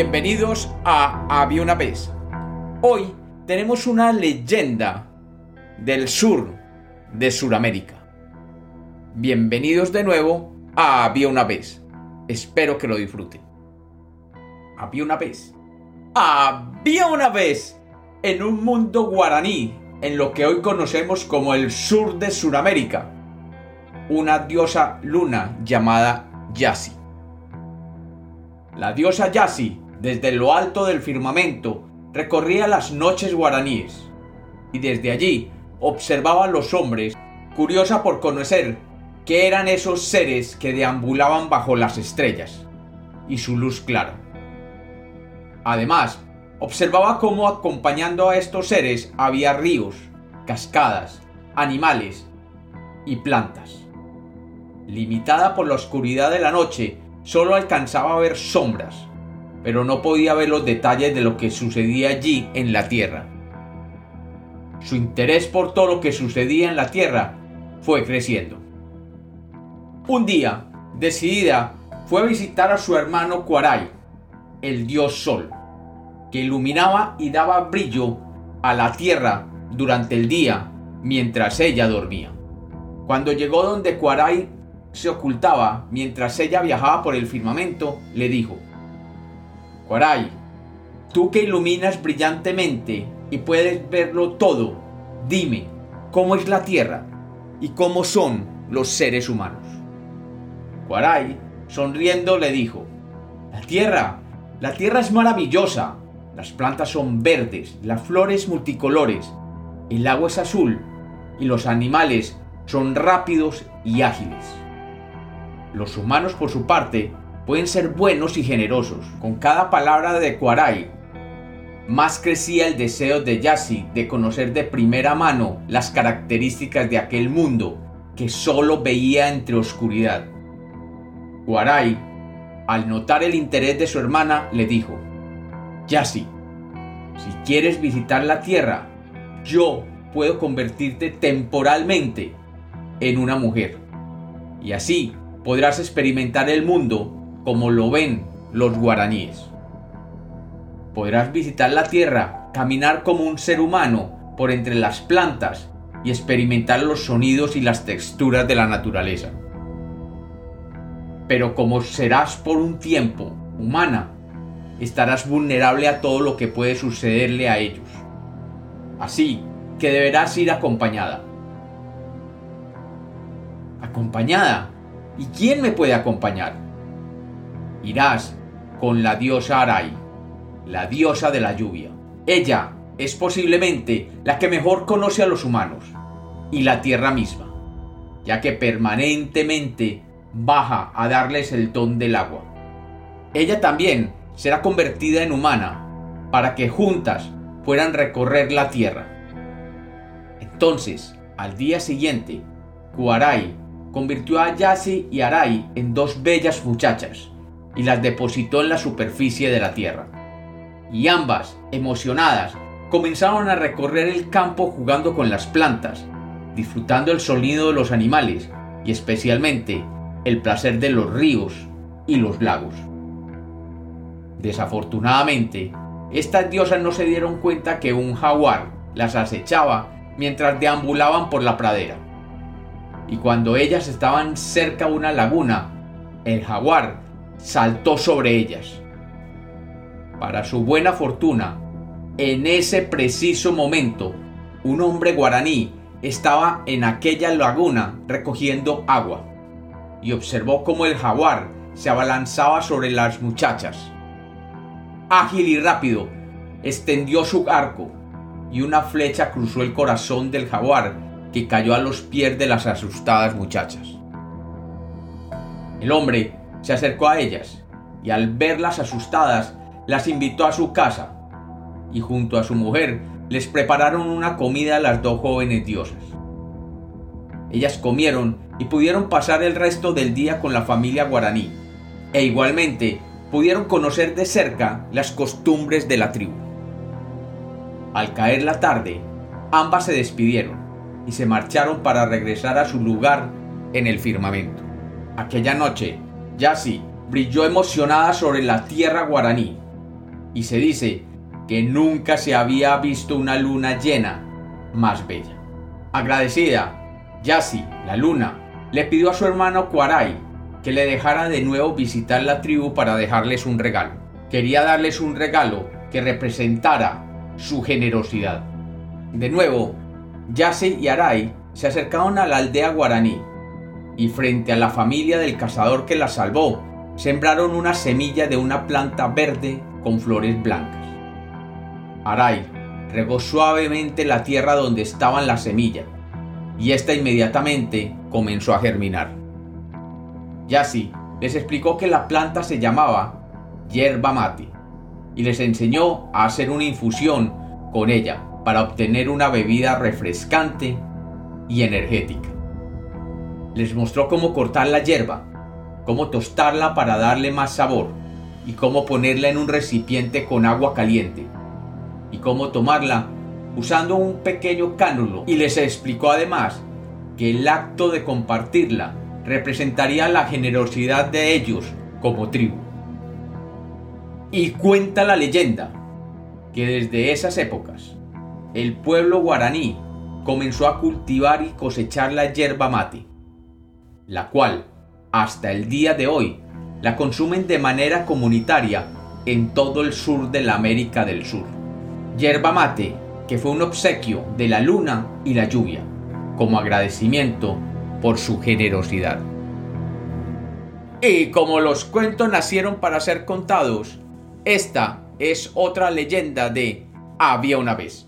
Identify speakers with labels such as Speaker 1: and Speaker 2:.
Speaker 1: Bienvenidos a Había una vez. Hoy tenemos una leyenda del sur de Sudamérica. Bienvenidos de nuevo a Había una vez. Espero que lo disfruten. Había una vez. Había una vez en un mundo guaraní, en lo que hoy conocemos como el sur de Sudamérica, una diosa luna llamada Yasi. La diosa Yasi, desde lo alto del firmamento, recorría las noches guaraníes y desde allí observaba a los hombres, curiosa por conocer qué eran esos seres que deambulaban bajo las estrellas y su luz clara. Además, observaba cómo acompañando a estos seres había ríos, cascadas, animales y plantas. Limitada por la oscuridad de la noche, solo alcanzaba a ver sombras, pero no podía ver los detalles de lo que sucedía allí en la Tierra. Su interés por todo lo que sucedía en la Tierra fue creciendo. Un día, decidida, fue a visitar a su hermano Kuarai, el dios Sol, que iluminaba y daba brillo a la Tierra durante el día mientras ella dormía. Cuando llegó donde Kuarai se ocultaba mientras ella viajaba por el firmamento, le dijo, Kuarai, tú que iluminas brillantemente y puedes verlo todo, dime, ¿cómo es la Tierra y cómo son los seres humanos? Kuarai, sonriendo, le dijo, La Tierra, la Tierra es maravillosa, las plantas son verdes, las flores multicolores, el agua es azul y los animales son rápidos y ágiles. Los humanos, por su parte, pueden ser buenos y generosos. Con cada palabra de Kuarai, más crecía el deseo de Yassi de conocer de primera mano las características de aquel mundo que solo veía entre oscuridad. Kuarai, al notar el interés de su hermana, le dijo, Yassi, si quieres visitar la Tierra, yo puedo convertirte temporalmente en una mujer. Y así podrás experimentar el mundo como lo ven los guaraníes. Podrás visitar la tierra, caminar como un ser humano por entre las plantas y experimentar los sonidos y las texturas de la naturaleza. Pero como serás por un tiempo humana, estarás vulnerable a todo lo que puede sucederle a ellos. Así que deberás ir acompañada. ¿Acompañada? ¿Y quién me puede acompañar? Irás con la diosa Arai, la diosa de la lluvia. Ella es posiblemente la que mejor conoce a los humanos y la tierra misma, ya que permanentemente baja a darles el ton del agua. Ella también será convertida en humana para que juntas puedan recorrer la tierra. Entonces, al día siguiente, Kuarai convirtió a Yasi y Arai en dos bellas muchachas y las depositó en la superficie de la tierra. Y ambas, emocionadas, comenzaron a recorrer el campo jugando con las plantas, disfrutando el sonido de los animales y especialmente el placer de los ríos y los lagos. Desafortunadamente, estas diosas no se dieron cuenta que un jaguar las acechaba mientras deambulaban por la pradera y cuando ellas estaban cerca de una laguna, el jaguar saltó sobre ellas. Para su buena fortuna, en ese preciso momento, un hombre guaraní estaba en aquella laguna recogiendo agua y observó cómo el jaguar se abalanzaba sobre las muchachas. Ágil y rápido, extendió su arco y una flecha cruzó el corazón del jaguar que cayó a los pies de las asustadas muchachas. El hombre se acercó a ellas y al verlas asustadas las invitó a su casa y junto a su mujer les prepararon una comida a las dos jóvenes diosas. Ellas comieron y pudieron pasar el resto del día con la familia guaraní e igualmente pudieron conocer de cerca las costumbres de la tribu. Al caer la tarde, ambas se despidieron y se marcharon para regresar a su lugar en el firmamento. Aquella noche, Yasi brilló emocionada sobre la tierra guaraní y se dice que nunca se había visto una luna llena más bella. Agradecida, Yasi, la luna, le pidió a su hermano Kwarai que le dejara de nuevo visitar la tribu para dejarles un regalo. Quería darles un regalo que representara su generosidad. De nuevo, Yasi y Arai se acercaron a la aldea guaraní y frente a la familia del cazador que la salvó, sembraron una semilla de una planta verde con flores blancas. Arai regó suavemente la tierra donde estaban las semillas y ésta inmediatamente comenzó a germinar. Yasi les explicó que la planta se llamaba yerba mate y les enseñó a hacer una infusión con ella para obtener una bebida refrescante y energética. Les mostró cómo cortar la hierba, cómo tostarla para darle más sabor y cómo ponerla en un recipiente con agua caliente y cómo tomarla usando un pequeño cánulo y les explicó además que el acto de compartirla representaría la generosidad de ellos como tribu. Y cuenta la leyenda que desde esas épocas el pueblo guaraní comenzó a cultivar y cosechar la yerba mate, la cual hasta el día de hoy la consumen de manera comunitaria en todo el sur de la América del Sur. Yerba mate, que fue un obsequio de la luna y la lluvia, como agradecimiento por su generosidad. Y como los cuentos nacieron para ser contados, esta es otra leyenda de Había una vez.